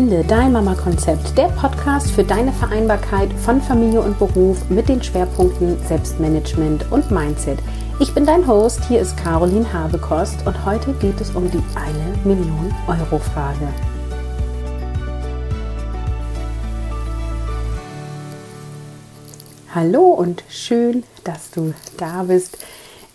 Finde dein Mama-Konzept, der Podcast für deine Vereinbarkeit von Familie und Beruf mit den Schwerpunkten Selbstmanagement und Mindset. Ich bin dein Host, hier ist Caroline Habekost und heute geht es um die eine Million Euro Frage. Hallo und schön, dass du da bist.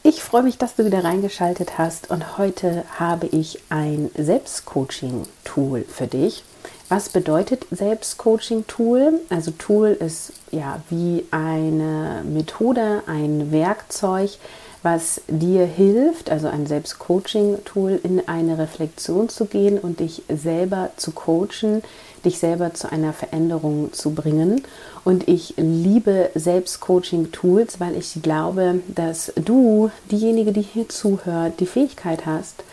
Ich freue mich, dass du wieder reingeschaltet hast und heute habe ich ein Selbstcoaching-Tool für dich. Was bedeutet Selbstcoaching-Tool? Also Tool ist ja wie eine Methode, ein Werkzeug, was dir hilft, also ein Selbstcoaching-Tool, in eine Reflexion zu gehen und dich selber zu coachen, dich selber zu einer Veränderung zu bringen. Und ich liebe Selbstcoaching-Tools, weil ich glaube, dass du, diejenige, die hier zuhört, die Fähigkeit hast,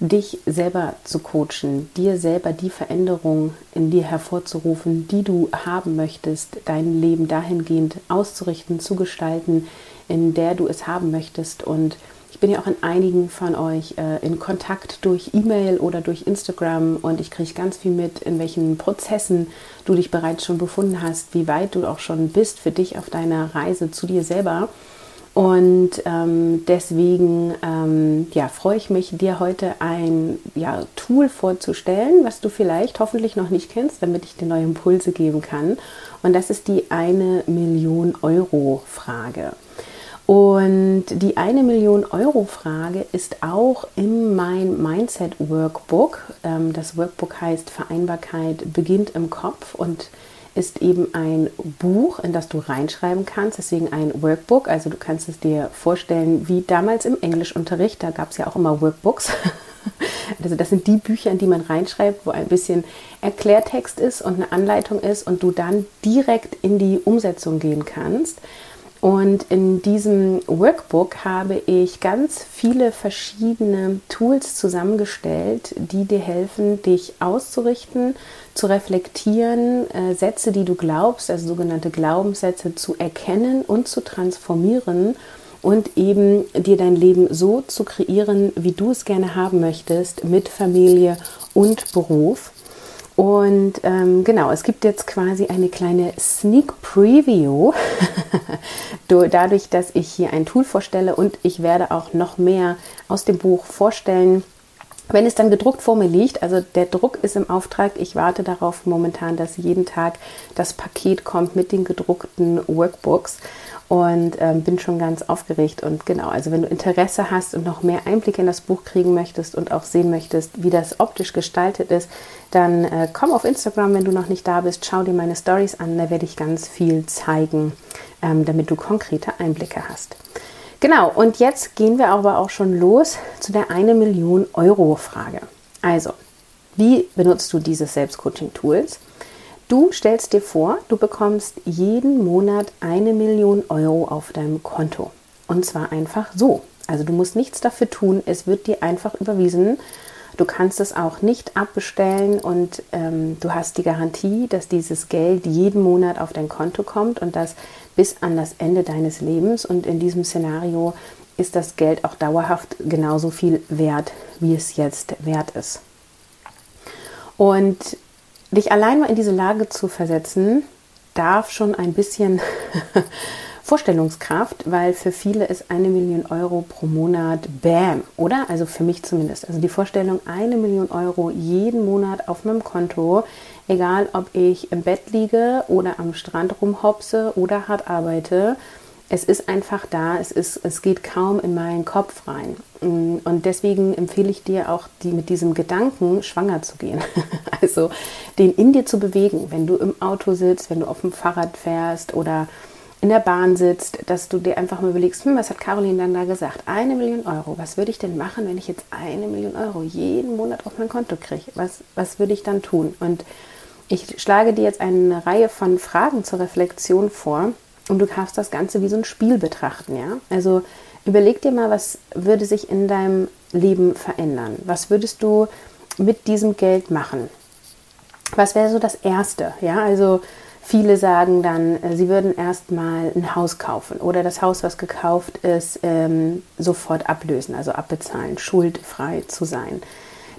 dich selber zu coachen, dir selber die Veränderung in dir hervorzurufen, die du haben möchtest, dein Leben dahingehend auszurichten, zu gestalten, in der du es haben möchtest. Und ich bin ja auch in einigen von euch äh, in Kontakt durch E-Mail oder durch Instagram und ich kriege ganz viel mit, in welchen Prozessen du dich bereits schon befunden hast, wie weit du auch schon bist für dich auf deiner Reise zu dir selber. Und ähm, deswegen ähm, ja, freue ich mich, dir heute ein ja, Tool vorzustellen, was du vielleicht hoffentlich noch nicht kennst, damit ich dir neue Impulse geben kann. Und das ist die eine Million Euro Frage. Und die eine Million Euro Frage ist auch in mein Mindset Workbook. Ähm, das Workbook heißt Vereinbarkeit beginnt im Kopf und ist eben ein Buch, in das du reinschreiben kannst, deswegen ein Workbook. Also du kannst es dir vorstellen, wie damals im Englischunterricht, da gab es ja auch immer Workbooks. Also das sind die Bücher, in die man reinschreibt, wo ein bisschen Erklärtext ist und eine Anleitung ist und du dann direkt in die Umsetzung gehen kannst. Und in diesem Workbook habe ich ganz viele verschiedene Tools zusammengestellt, die dir helfen, dich auszurichten, zu reflektieren, äh, Sätze, die du glaubst, also sogenannte Glaubenssätze zu erkennen und zu transformieren und eben dir dein Leben so zu kreieren, wie du es gerne haben möchtest, mit Familie und Beruf. Und ähm, genau, es gibt jetzt quasi eine kleine Sneak Preview, dadurch, dass ich hier ein Tool vorstelle und ich werde auch noch mehr aus dem Buch vorstellen. Wenn es dann gedruckt vor mir liegt, also der Druck ist im Auftrag, ich warte darauf momentan, dass jeden Tag das Paket kommt mit den gedruckten Workbooks und ähm, bin schon ganz aufgeregt. Und genau, also wenn du Interesse hast und noch mehr Einblicke in das Buch kriegen möchtest und auch sehen möchtest, wie das optisch gestaltet ist, dann äh, komm auf Instagram, wenn du noch nicht da bist, schau dir meine Stories an, da werde ich ganz viel zeigen, ähm, damit du konkrete Einblicke hast. Genau, und jetzt gehen wir aber auch schon los zu der 1 Million Euro Frage. Also, wie benutzt du dieses Selbstcoaching-Tools? Du stellst dir vor, du bekommst jeden Monat eine Million Euro auf deinem Konto. Und zwar einfach so. Also du musst nichts dafür tun, es wird dir einfach überwiesen. Du kannst es auch nicht abbestellen und ähm, du hast die Garantie, dass dieses Geld jeden Monat auf dein Konto kommt und das bis an das Ende deines Lebens. Und in diesem Szenario ist das Geld auch dauerhaft genauso viel wert, wie es jetzt wert ist. Und dich allein mal in diese Lage zu versetzen, darf schon ein bisschen Vorstellungskraft, weil für viele ist eine Million Euro pro Monat Bam, oder? Also für mich zumindest. Also die Vorstellung, eine Million Euro jeden Monat auf meinem Konto, egal ob ich im Bett liege oder am Strand rumhopse oder hart arbeite, es ist einfach da, es, ist, es geht kaum in meinen Kopf rein. Mm, und deswegen empfehle ich dir auch, die, mit diesem Gedanken schwanger zu gehen. also den in dir zu bewegen, wenn du im Auto sitzt, wenn du auf dem Fahrrad fährst oder in der Bahn sitzt, dass du dir einfach mal überlegst, hm, was hat Caroline dann da gesagt? Eine Million Euro. Was würde ich denn machen, wenn ich jetzt eine Million Euro jeden Monat auf mein Konto kriege? Was, was würde ich dann tun? Und ich schlage dir jetzt eine Reihe von Fragen zur Reflexion vor, und du kannst das Ganze wie so ein Spiel betrachten, ja. Also überleg dir mal, was würde sich in deinem Leben verändern? Was würdest du mit diesem Geld machen? Was wäre so das Erste? Ja, also viele sagen dann, äh, sie würden erstmal ein Haus kaufen oder das Haus, was gekauft ist, ähm, sofort ablösen, also abbezahlen, schuldfrei zu sein.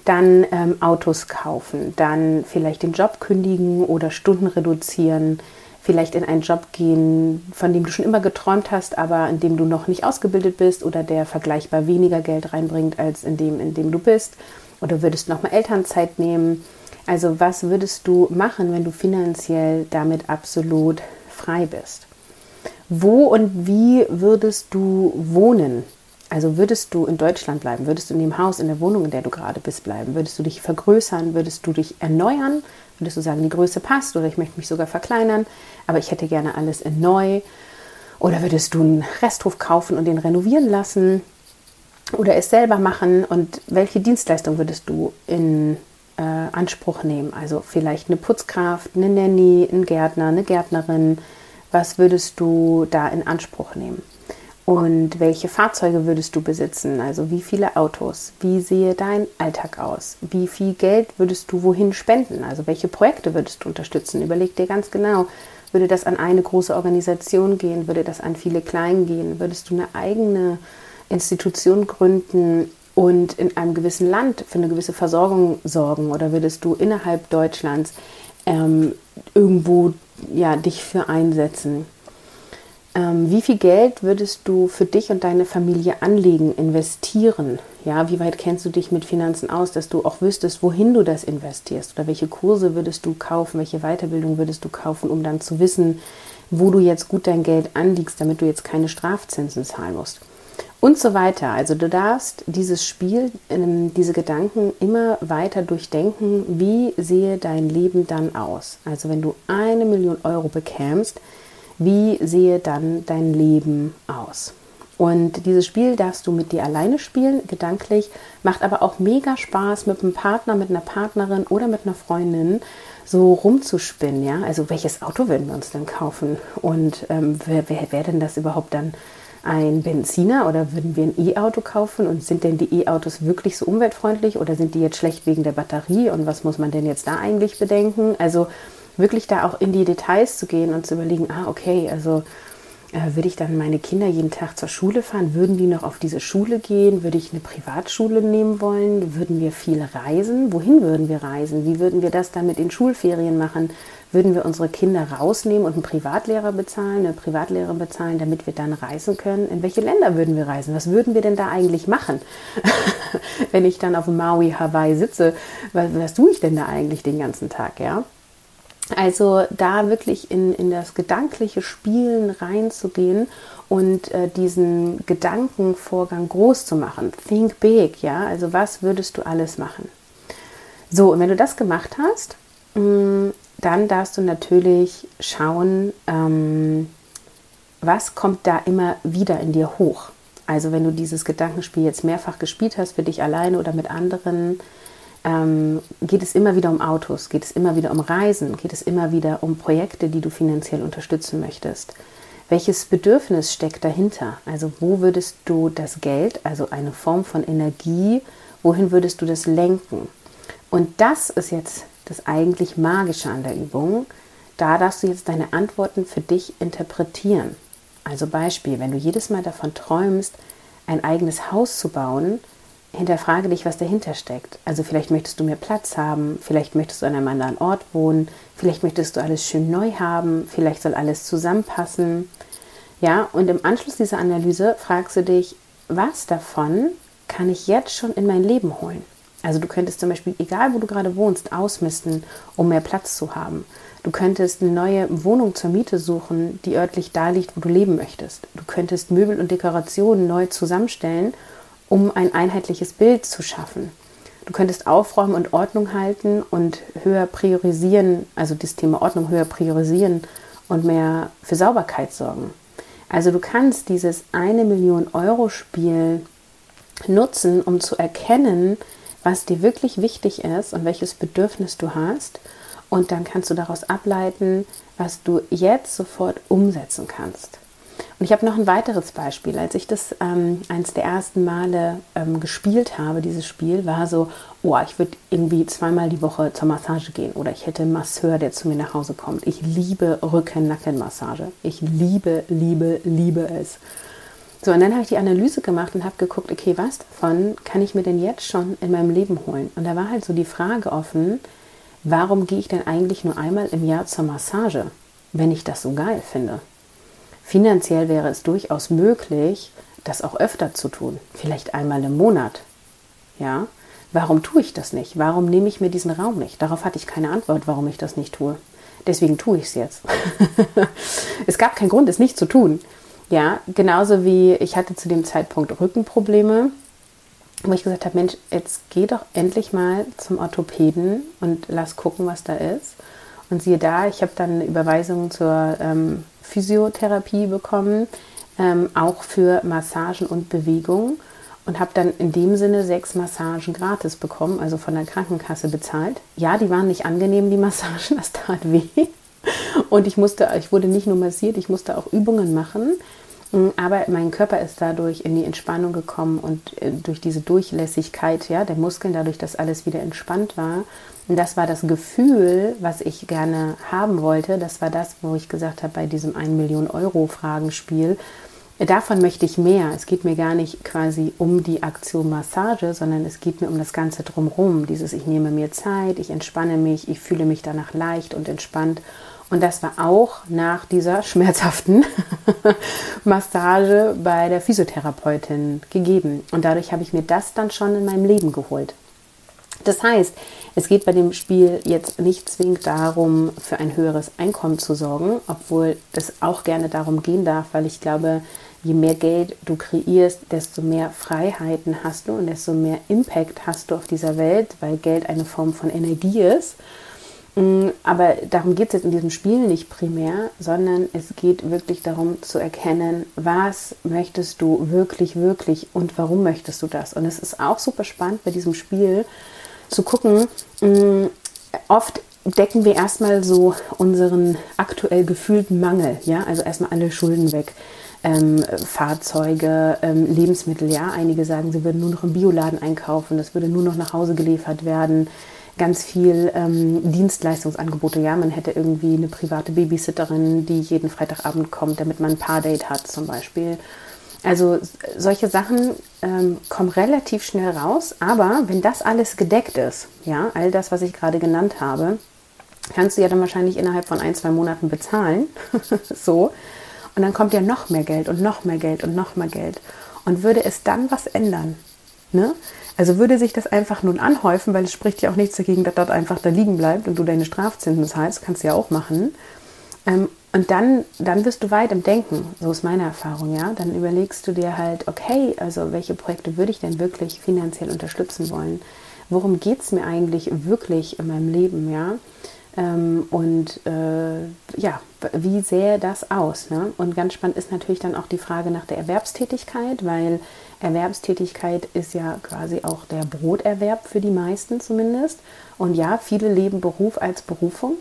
dann ähm, Autos kaufen, dann vielleicht den Job kündigen oder Stunden reduzieren, vielleicht in einen Job gehen, von dem du schon immer geträumt hast, aber in dem du noch nicht ausgebildet bist oder der vergleichbar weniger Geld reinbringt als in dem, in dem du bist. Oder würdest du nochmal Elternzeit nehmen? Also was würdest du machen, wenn du finanziell damit absolut frei bist? Wo und wie würdest du wohnen? Also würdest du in Deutschland bleiben, würdest du in dem Haus, in der Wohnung, in der du gerade bist, bleiben, würdest du dich vergrößern, würdest du dich erneuern, würdest du sagen, die Größe passt oder ich möchte mich sogar verkleinern, aber ich hätte gerne alles in neu. Oder würdest du einen Resthof kaufen und den renovieren lassen oder es selber machen und welche Dienstleistung würdest du in äh, Anspruch nehmen? Also vielleicht eine Putzkraft, eine Nanny, ein Gärtner, eine Gärtnerin. Was würdest du da in Anspruch nehmen? Und welche Fahrzeuge würdest du besitzen? Also wie viele Autos? Wie sehe dein Alltag aus? Wie viel Geld würdest du wohin spenden? Also welche Projekte würdest du unterstützen? Überleg dir ganz genau, würde das an eine große Organisation gehen? Würde das an viele klein gehen? Würdest du eine eigene Institution gründen und in einem gewissen Land für eine gewisse Versorgung sorgen? Oder würdest du innerhalb Deutschlands ähm, irgendwo ja, dich für einsetzen? Ähm, wie viel Geld würdest du für dich und deine Familie anlegen, investieren? Ja, wie weit kennst du dich mit Finanzen aus, dass du auch wüsstest, wohin du das investierst? Oder welche Kurse würdest du kaufen, welche Weiterbildung würdest du kaufen, um dann zu wissen, wo du jetzt gut dein Geld anlegst, damit du jetzt keine Strafzinsen zahlen musst? Und so weiter. Also du darfst dieses Spiel, ähm, diese Gedanken immer weiter durchdenken, wie sehe dein Leben dann aus? Also wenn du eine Million Euro bekämst, wie sehe dann dein Leben aus? Und dieses Spiel darfst du mit dir alleine spielen, gedanklich, macht aber auch mega Spaß mit einem Partner, mit einer Partnerin oder mit einer Freundin so rumzuspinnen, ja. Also welches Auto würden wir uns denn kaufen? Und ähm, wer, wer wäre denn das überhaupt dann? Ein Benziner oder würden wir ein E-Auto kaufen? Und sind denn die E-Autos wirklich so umweltfreundlich oder sind die jetzt schlecht wegen der Batterie? Und was muss man denn jetzt da eigentlich bedenken? Also wirklich da auch in die Details zu gehen und zu überlegen, ah, okay, also äh, würde ich dann meine Kinder jeden Tag zur Schule fahren? Würden die noch auf diese Schule gehen? Würde ich eine Privatschule nehmen wollen? Würden wir viel reisen? Wohin würden wir reisen? Wie würden wir das dann mit den Schulferien machen? Würden wir unsere Kinder rausnehmen und einen Privatlehrer bezahlen, eine Privatlehrerin bezahlen, damit wir dann reisen können? In welche Länder würden wir reisen? Was würden wir denn da eigentlich machen? Wenn ich dann auf Maui, Hawaii sitze, was, was tue ich denn da eigentlich den ganzen Tag, ja? Also da wirklich in, in das gedankliche Spielen reinzugehen und äh, diesen Gedankenvorgang groß zu machen. Think big, ja. Also was würdest du alles machen? So, und wenn du das gemacht hast, mh, mm, dann darfst du natürlich schauen, ähm, was kommt da immer wieder in dir hoch. Also wenn du dieses Gedankenspiel jetzt mehrfach gespielt hast, für dich alleine oder mit anderen, ähm, geht es immer wieder um Autos, geht es immer wieder um Reisen, geht es immer wieder um Projekte, die du finanziell unterstützen möchtest. Welches Bedürfnis steckt dahinter? Also wo würdest du das Geld, also eine Form von Energie, wohin würdest du das lenken? Und das ist jetzt das eigentlich Magische an der Übung. Da darfst du jetzt deine Antworten für dich interpretieren. Also Beispiel, wenn du jedes Mal davon träumst, ein eigenes Haus zu bauen, hinterfrage dich, was dahinter steckt. Also vielleicht möchtest du mehr Platz haben, vielleicht möchtest du an einem anderen Ort wohnen, vielleicht möchtest du alles schön neu haben, vielleicht soll alles zusammenpassen. Ja, und im Anschluss dieser Analyse fragst du dich, was davon kann ich jetzt schon in mein Leben holen? Also du könntest zum Beispiel, egal wo du gerade wohnst, ausmisten, um mehr Platz zu haben. Du könntest eine neue Wohnung zur Miete suchen, die örtlich da liegt, wo du leben möchtest. Du könntest Möbel und Dekorationen neu zusammenstellen um ein einheitliches Bild zu schaffen. Du könntest aufräumen und Ordnung halten und höher priorisieren, also das Thema Ordnung höher priorisieren und mehr für Sauberkeit sorgen. Also du kannst dieses eine Million Euro Spiel nutzen, um zu erkennen, was dir wirklich wichtig ist und welches Bedürfnis du hast. Und dann kannst du daraus ableiten, was du jetzt sofort umsetzen kannst. Und ich habe noch ein weiteres Beispiel. Als ich das ähm, eines der ersten Male ähm, gespielt habe, dieses Spiel, war so, oh, ich würde irgendwie zweimal die Woche zur Massage gehen oder ich hätte einen Masseur, der zu mir nach Hause kommt. Ich liebe Rücken-Nacken-Massage. Ich liebe, liebe, liebe es. So, und dann habe ich die Analyse gemacht und habe geguckt, okay, was davon kann ich mir denn jetzt schon in meinem Leben holen? Und da war halt so die Frage offen, warum gehe ich denn eigentlich nur einmal im Jahr zur Massage, wenn ich das so geil finde? Finanziell wäre es durchaus möglich, das auch öfter zu tun, vielleicht einmal im Monat. Ja, warum tue ich das nicht? Warum nehme ich mir diesen Raum nicht? Darauf hatte ich keine Antwort, warum ich das nicht tue. Deswegen tue ich es jetzt. es gab keinen Grund, es nicht zu tun. Ja, genauso wie ich hatte zu dem Zeitpunkt Rückenprobleme, wo ich gesagt habe, Mensch, jetzt geh doch endlich mal zum Orthopäden und lass gucken, was da ist. Und siehe da, ich habe dann eine Überweisung zur ähm, Physiotherapie bekommen, ähm, auch für Massagen und Bewegung und habe dann in dem Sinne sechs Massagen gratis bekommen, also von der Krankenkasse bezahlt. Ja, die waren nicht angenehm, die Massagen, das tat weh. Und ich musste, ich wurde nicht nur massiert, ich musste auch Übungen machen. Mm, aber mein Körper ist dadurch in die Entspannung gekommen und äh, durch diese Durchlässigkeit ja, der Muskeln, dadurch, dass alles wieder entspannt war. Und das war das Gefühl, was ich gerne haben wollte. Das war das, wo ich gesagt habe, bei diesem 1 Million Euro Fragenspiel, davon möchte ich mehr. Es geht mir gar nicht quasi um die Aktion Massage, sondern es geht mir um das Ganze drumherum. Dieses, ich nehme mir Zeit, ich entspanne mich, ich fühle mich danach leicht und entspannt. Und das war auch nach dieser schmerzhaften Massage bei der Physiotherapeutin gegeben. Und dadurch habe ich mir das dann schon in meinem Leben geholt. Das heißt, es geht bei dem Spiel jetzt nicht zwingend darum, für ein höheres Einkommen zu sorgen, obwohl es auch gerne darum gehen darf, weil ich glaube, je mehr Geld du kreierst, desto mehr Freiheiten hast du und desto mehr Impact hast du auf dieser Welt, weil Geld eine Form von Energie ist. Mm, aber darum geht es jetzt in diesem Spiel nicht primär, sondern es geht wirklich darum zu erkennen, was möchtest du wirklich, wirklich und warum möchtest du das. Und es ist auch super spannend bei diesem Spiel zu gucken, mm, oft decken wir erstmal so unseren aktuell gefühlten Mangel, ja, also erstmal alle Schulden weg. Ähm, Fahrzeuge, ähm, Lebensmittel, ja. Einige sagen, sie würden nur noch im Bioladen einkaufen, das würde nur noch nach Hause geliefert werden ganz viel ähm, Dienstleistungsangebote. Ja, man hätte irgendwie eine private Babysitterin, die jeden Freitagabend kommt, damit man ein Paardate hat zum Beispiel. Also solche Sachen ähm, kommen relativ schnell raus, aber wenn das alles gedeckt ist, ja, all das, was ich gerade genannt habe, kannst du ja dann wahrscheinlich innerhalb von ein, zwei Monaten bezahlen. so. Und dann kommt ja noch mehr Geld und noch mehr Geld und noch mehr Geld. Und würde es dann was ändern? Ne? Also würde sich das einfach nun anhäufen, weil es spricht ja auch nichts dagegen, dass das einfach da liegen bleibt und du deine Strafzinsen zahlst, kannst du ja auch machen. Ähm, und dann, dann wirst du weit im Denken, so ist meine Erfahrung, ja. Dann überlegst du dir halt, okay, also welche Projekte würde ich denn wirklich finanziell unterstützen wollen? Worum geht es mir eigentlich wirklich in meinem Leben, ja? Ähm, und äh, ja, wie sähe das aus? Ne? Und ganz spannend ist natürlich dann auch die Frage nach der Erwerbstätigkeit, weil Erwerbstätigkeit ist ja quasi auch der Broterwerb für die meisten zumindest. Und ja, viele leben Beruf als Berufung.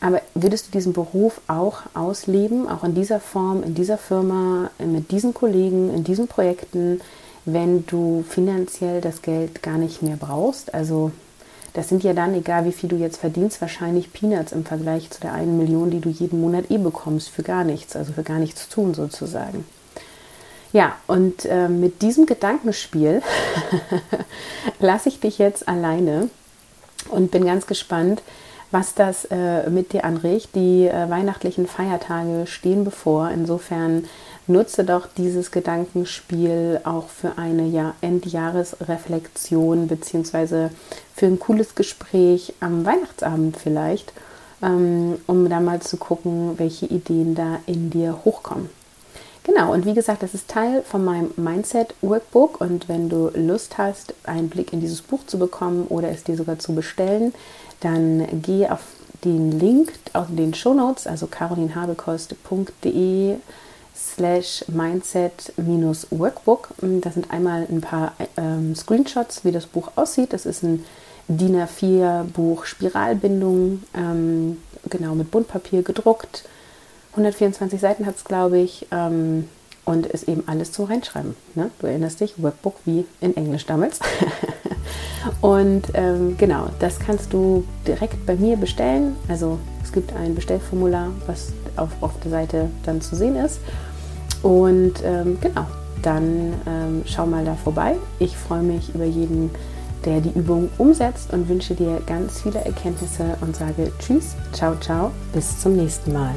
Aber würdest du diesen Beruf auch ausleben, auch in dieser Form, in dieser Firma, mit diesen Kollegen, in diesen Projekten, wenn du finanziell das Geld gar nicht mehr brauchst? Also das sind ja dann, egal wie viel du jetzt verdienst, wahrscheinlich Peanuts im Vergleich zu der einen Million, die du jeden Monat eh bekommst, für gar nichts, also für gar nichts tun sozusagen. Ja, und äh, mit diesem Gedankenspiel lasse ich dich jetzt alleine und bin ganz gespannt, was das äh, mit dir anregt. Die äh, weihnachtlichen Feiertage stehen bevor. Insofern nutze doch dieses Gedankenspiel auch für eine ja, Endjahresreflexion beziehungsweise für ein cooles Gespräch am Weihnachtsabend vielleicht, ähm, um da mal zu gucken, welche Ideen da in dir hochkommen. Genau, und wie gesagt, das ist Teil von meinem Mindset Workbook und wenn du Lust hast, einen Blick in dieses Buch zu bekommen oder es dir sogar zu bestellen, dann geh auf den Link aus den Shownotes, also carolinhabekost.de slash mindset-workbook. Da sind einmal ein paar ähm, Screenshots, wie das Buch aussieht. Das ist ein DIN A4 Buch Spiralbindung, ähm, genau mit Buntpapier gedruckt. 124 Seiten hat es, glaube ich. Ähm, und ist eben alles zum Reinschreiben. Ne? Du erinnerst dich, Workbook wie in Englisch damals. und ähm, genau, das kannst du direkt bei mir bestellen. Also es gibt ein Bestellformular, was auf, auf der Seite dann zu sehen ist. Und ähm, genau, dann ähm, schau mal da vorbei. Ich freue mich über jeden, der die Übung umsetzt und wünsche dir ganz viele Erkenntnisse und sage Tschüss, ciao, ciao, bis zum nächsten Mal.